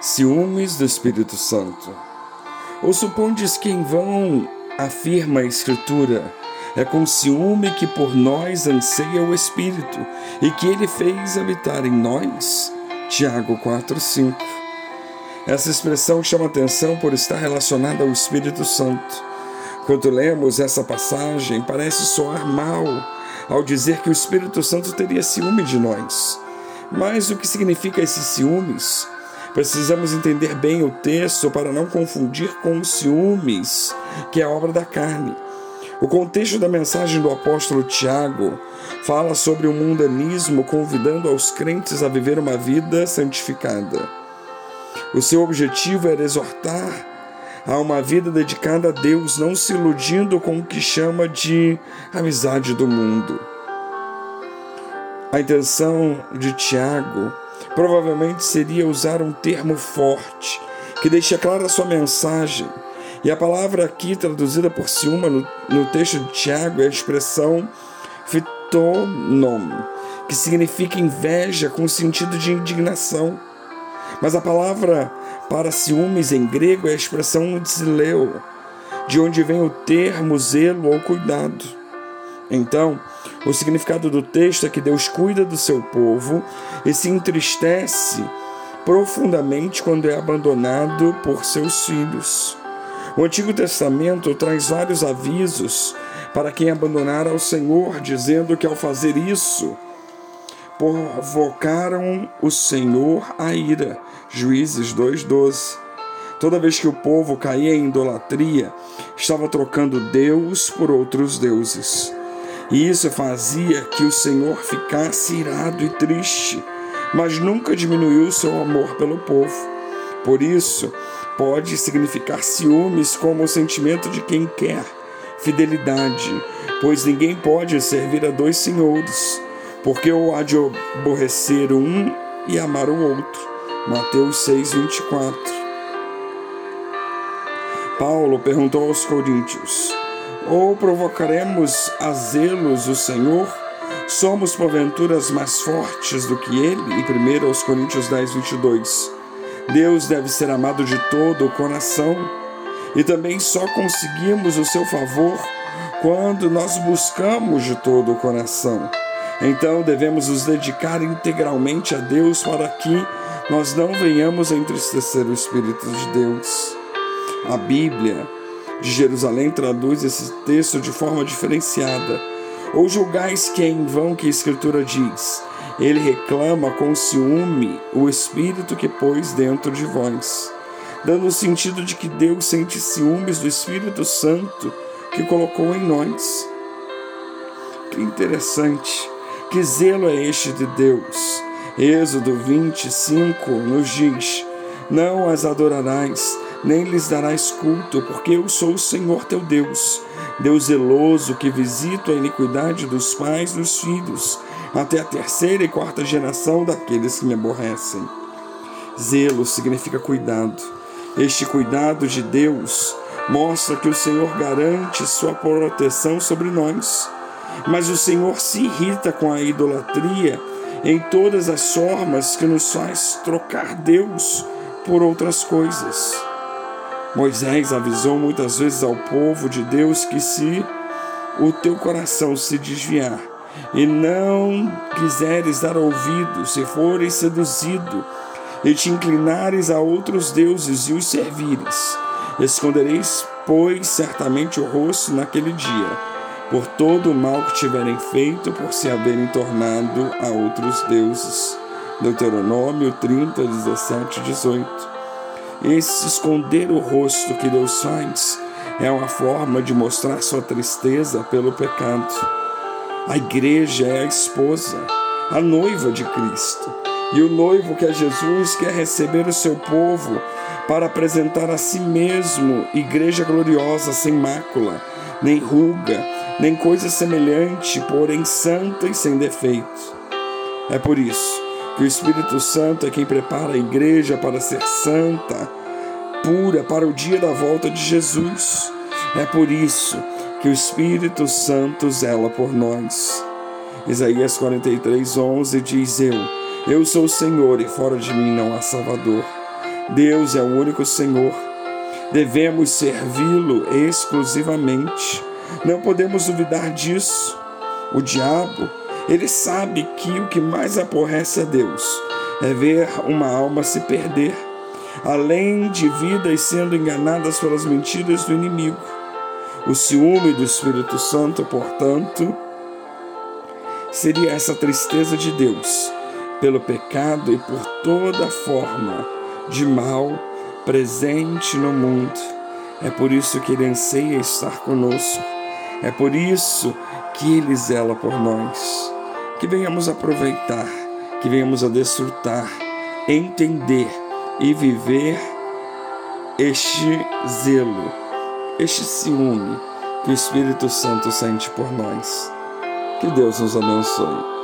Ciúmes do Espírito Santo. Ou supondes que em vão afirma a Escritura, é com ciúme que por nós anseia o Espírito e que ele fez habitar em nós? Tiago 4,5. Essa expressão chama atenção por estar relacionada ao Espírito Santo. Quando lemos essa passagem, parece soar mal ao dizer que o Espírito Santo teria ciúme de nós. Mas o que significa esses ciúmes? Precisamos entender bem o texto para não confundir com os ciúmes, que é obra da carne. O contexto da mensagem do apóstolo Tiago fala sobre o mundanismo convidando aos crentes a viver uma vida santificada. O seu objetivo era exortar a uma vida dedicada a Deus, não se iludindo com o que chama de amizade do mundo. A intenção de Tiago provavelmente seria usar um termo forte que deixa clara a sua mensagem. E a palavra aqui traduzida por Ciúma no, no texto de Tiago é a expressão fitonom, que significa inveja com sentido de indignação. Mas a palavra para ciúmes em grego é a expressão zileu, de onde vem o termo zelo ou cuidado. Então, o significado do texto é que Deus cuida do seu povo e se entristece profundamente quando é abandonado por seus filhos. O Antigo Testamento traz vários avisos para quem abandonar ao Senhor, dizendo que ao fazer isso, provocaram o Senhor a ira. Juízes 2:12. Toda vez que o povo caía em idolatria, estava trocando Deus por outros deuses. E isso fazia que o Senhor ficasse irado e triste, mas nunca diminuiu seu amor pelo povo. Por isso, pode significar ciúmes como o sentimento de quem quer fidelidade, pois ninguém pode servir a dois senhores, porque ou há de aborrecer um e amar o outro. Mateus 6:24. Paulo perguntou aos coríntios: ou provocaremos a zelos o Senhor? Somos porventuras mais fortes do que ele? Em 1 Coríntios 10, 22. Deus deve ser amado de todo o coração e também só conseguimos o seu favor quando nós buscamos de todo o coração. Então devemos nos dedicar integralmente a Deus para que nós não venhamos a entristecer o Espírito de Deus. A Bíblia de Jerusalém traduz esse texto de forma diferenciada. Ou julgais que é em vão que a Escritura diz: Ele reclama com ciúme o Espírito que pôs dentro de vós, dando o sentido de que Deus sente ciúmes do Espírito Santo que colocou em nós. Que interessante! Que zelo é este de Deus? Êxodo 25 nos diz: Não as adorarás nem lhes darás culto, porque eu sou o Senhor teu Deus, Deus zeloso que visito a iniquidade dos pais dos filhos, até a terceira e quarta geração daqueles que me aborrecem. Zelo significa cuidado. Este cuidado de Deus mostra que o Senhor garante sua proteção sobre nós. Mas o Senhor se irrita com a idolatria em todas as formas que nos faz trocar Deus por outras coisas. Moisés avisou muitas vezes ao povo de Deus que se o teu coração se desviar e não quiseres dar ouvidos, se fores seduzido e te inclinares a outros deuses e os servires, escondereis, pois, certamente o rosto naquele dia, por todo o mal que tiverem feito, por se haverem tornado a outros deuses. Deuteronômio 30, 17, 18. Esse esconder o rosto que Deus faz é uma forma de mostrar sua tristeza pelo pecado. A igreja é a esposa, a noiva de Cristo. E o noivo que é Jesus quer receber o seu povo para apresentar a si mesmo igreja gloriosa, sem mácula, nem ruga, nem coisa semelhante, porém santa e sem defeito. É por isso que o Espírito Santo é quem prepara a igreja para ser santa, pura, para o dia da volta de Jesus. É por isso que o Espírito Santo zela por nós. Isaías 43, 11 diz: Eu, eu sou o Senhor e fora de mim não há Salvador. Deus é o único Senhor. Devemos servi-lo exclusivamente. Não podemos duvidar disso. O diabo, ele sabe que o que mais aborrece a Deus é ver uma alma se perder, além de vidas sendo enganadas pelas mentiras do inimigo. O ciúme do Espírito Santo, portanto, seria essa tristeza de Deus pelo pecado e por toda forma de mal presente no mundo. É por isso que Ele anseia estar conosco. É por isso que Ele zela por nós. Que venhamos aproveitar, que venhamos a desfrutar, entender e viver este zelo, este ciúme que o Espírito Santo sente por nós. Que Deus nos abençoe.